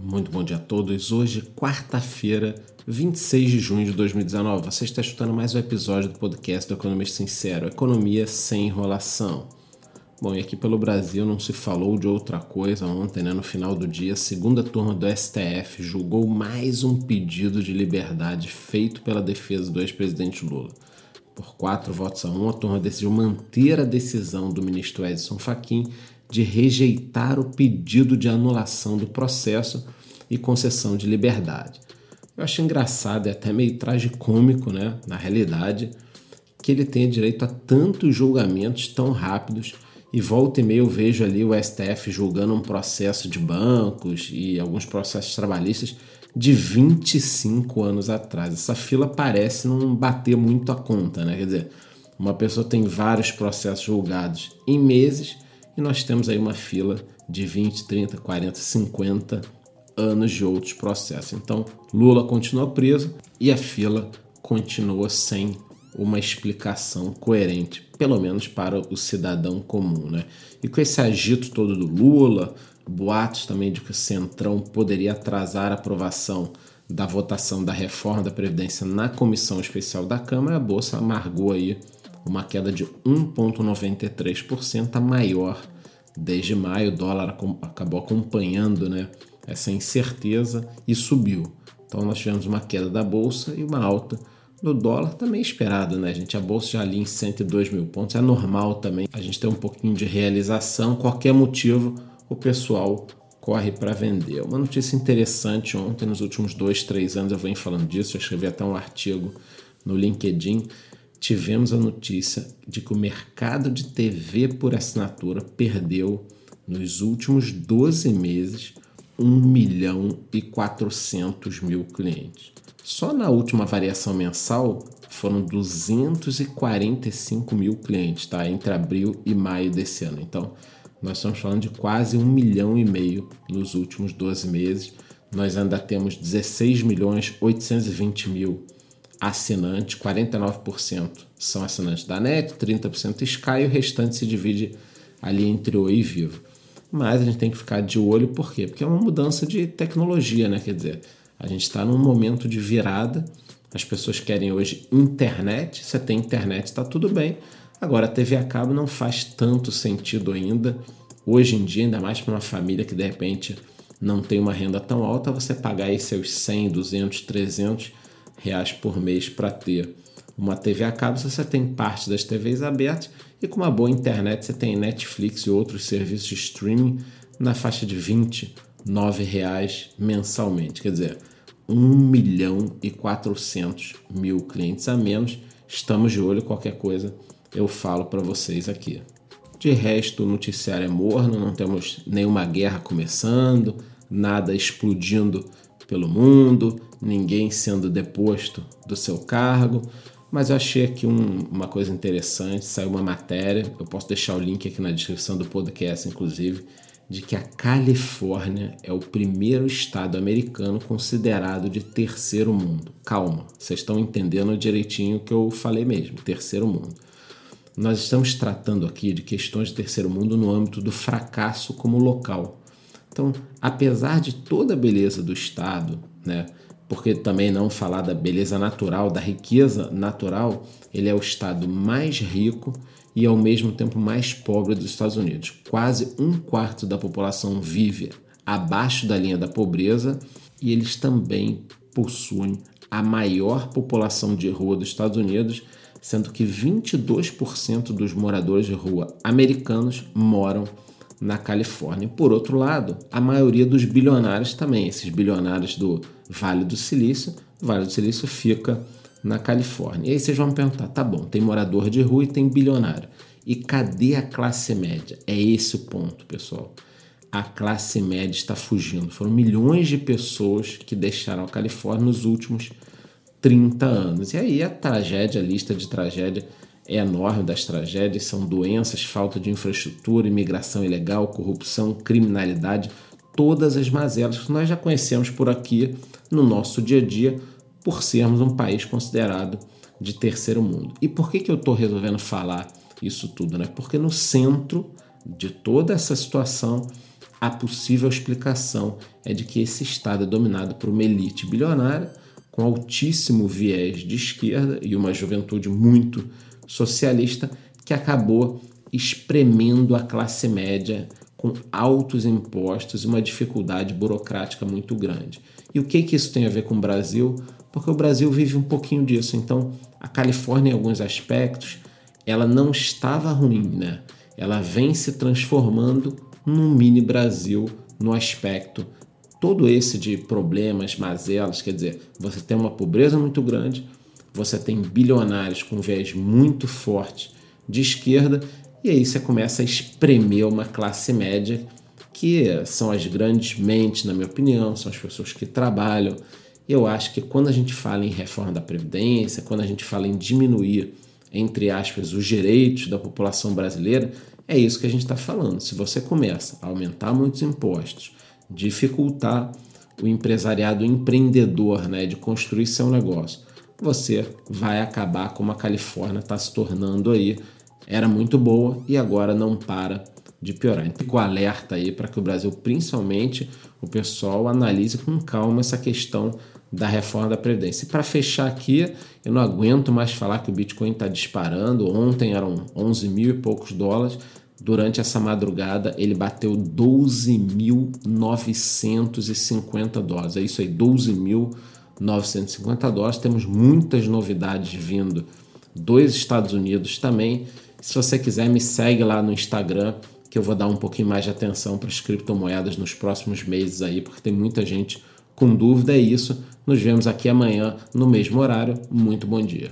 Muito bom dia a todos. Hoje, quarta-feira, 26 de junho de 2019. Você está escutando mais um episódio do podcast do Economista Sincero, Economia sem enrolação. Bom, e aqui pelo Brasil não se falou de outra coisa ontem, né? No final do dia, a segunda turma do STF julgou mais um pedido de liberdade feito pela defesa do ex-presidente Lula. Por quatro votos a um, a turma decidiu manter a decisão do ministro Edson Fachin de rejeitar o pedido de anulação do processo e concessão de liberdade. Eu acho engraçado e até meio tragicômico, né, na realidade, que ele tenha direito a tantos julgamentos tão rápidos e volta e meia eu vejo ali o STF julgando um processo de bancos e alguns processos trabalhistas de 25 anos atrás. Essa fila parece não bater muito a conta, né? Quer dizer, uma pessoa tem vários processos julgados em meses e nós temos aí uma fila de 20, 30, 40, 50 anos de outros processos. Então, Lula continua preso e a fila continua sem uma explicação coerente, pelo menos para o cidadão comum. Né? E com esse agito todo do Lula, boatos também de que o Centrão poderia atrasar a aprovação da votação da reforma da Previdência na comissão especial da Câmara, a Bolsa amargou aí uma queda de 1,93%, a maior desde maio. O dólar acabou acompanhando né, essa incerteza e subiu. Então nós tivemos uma queda da bolsa e uma alta do dólar também esperado, né, gente? A bolsa já ali em 102 mil pontos. É normal também a gente ter um pouquinho de realização. Qualquer motivo, o pessoal corre para vender. Uma notícia interessante ontem, nos últimos dois, três anos, eu venho falando disso. Eu escrevi até um artigo no LinkedIn tivemos a notícia de que o mercado de TV por assinatura perdeu nos últimos 12 meses 1 milhão e 400 mil clientes. Só na última variação mensal foram 245 mil clientes, tá? Entre abril e maio desse ano. Então, nós estamos falando de quase 1 milhão e meio nos últimos 12 meses. Nós ainda temos 16 milhões 820 mil assinantes, 49% são assinantes da NET, 30% Sky e o restante se divide ali entre Oi e Vivo. Mas a gente tem que ficar de olho, por quê? Porque é uma mudança de tecnologia, né? Quer dizer, a gente está num momento de virada, as pessoas querem hoje internet, você tem internet, está tudo bem. Agora, a TV a cabo não faz tanto sentido ainda. Hoje em dia, ainda mais para uma família que de repente não tem uma renda tão alta, você pagar aí seus 100, 200, 300 reais por mês para ter uma TV a cabo, você tem parte das TVs abertas e com uma boa internet você tem Netflix e outros serviços de streaming na faixa de 29 reais mensalmente. Quer dizer, 1 milhão e 400 mil clientes a menos. Estamos de olho, qualquer coisa eu falo para vocês aqui. De resto, o noticiário é morno, não temos nenhuma guerra começando, nada explodindo pelo mundo, ninguém sendo deposto do seu cargo. Mas eu achei aqui um, uma coisa interessante, saiu uma matéria, eu posso deixar o link aqui na descrição do podcast, inclusive, de que a Califórnia é o primeiro estado americano considerado de terceiro mundo. Calma, vocês estão entendendo direitinho o que eu falei mesmo, terceiro mundo. Nós estamos tratando aqui de questões de terceiro mundo no âmbito do fracasso como local. Então, apesar de toda a beleza do estado, né, porque também não falar da beleza natural, da riqueza natural, ele é o estado mais rico e ao mesmo tempo mais pobre dos Estados Unidos. Quase um quarto da população vive abaixo da linha da pobreza e eles também possuem a maior população de rua dos Estados Unidos, sendo que 22% dos moradores de rua americanos moram na Califórnia. Por outro lado, a maioria dos bilionários também, esses bilionários do Vale do Silício, Vale do Silício fica na Califórnia. E aí vocês vão perguntar, tá bom, tem morador de rua e tem bilionário. E cadê a classe média? É esse o ponto, pessoal. A classe média está fugindo. Foram milhões de pessoas que deixaram a Califórnia nos últimos 30 anos. E aí a tragédia, a lista de tragédia é enorme das tragédias, são doenças, falta de infraestrutura, imigração ilegal, corrupção, criminalidade, todas as mazelas que nós já conhecemos por aqui no nosso dia a dia, por sermos um país considerado de terceiro mundo. E por que, que eu estou resolvendo falar isso tudo? Né? Porque no centro de toda essa situação a possível explicação é de que esse estado é dominado por uma elite bilionária com altíssimo viés de esquerda e uma juventude muito socialista que acabou espremendo a classe média com altos impostos e uma dificuldade burocrática muito grande. E o que, que isso tem a ver com o Brasil? Porque o Brasil vive um pouquinho disso. Então, a Califórnia, em alguns aspectos, ela não estava ruim, né? Ela vem se transformando num mini Brasil no aspecto todo esse de problemas, mazelas, quer dizer, você tem uma pobreza muito grande, você tem bilionários com viés muito forte de esquerda e aí você começa a espremer uma classe média que são as grandes mentes, na minha opinião, são as pessoas que trabalham. Eu acho que quando a gente fala em reforma da Previdência, quando a gente fala em diminuir, entre aspas, os direitos da população brasileira, é isso que a gente está falando. Se você começa a aumentar muitos impostos, dificultar o empresariado empreendedor né, de construir seu negócio, você vai acabar como a Califórnia está se tornando aí. Era muito boa e agora não para de piorar. Então, alerta aí para que o Brasil, principalmente o pessoal, analise com calma essa questão da reforma da Previdência. E para fechar aqui, eu não aguento mais falar que o Bitcoin está disparando. Ontem eram 11 mil e poucos dólares. Durante essa madrugada, ele bateu 12.950 dólares. É isso aí, 12.950 dólares. Temos muitas novidades vindo dos Estados Unidos também. Se você quiser, me segue lá no Instagram, que eu vou dar um pouquinho mais de atenção para as criptomoedas nos próximos meses aí, porque tem muita gente com dúvida. É isso. Nos vemos aqui amanhã no mesmo horário. Muito bom dia.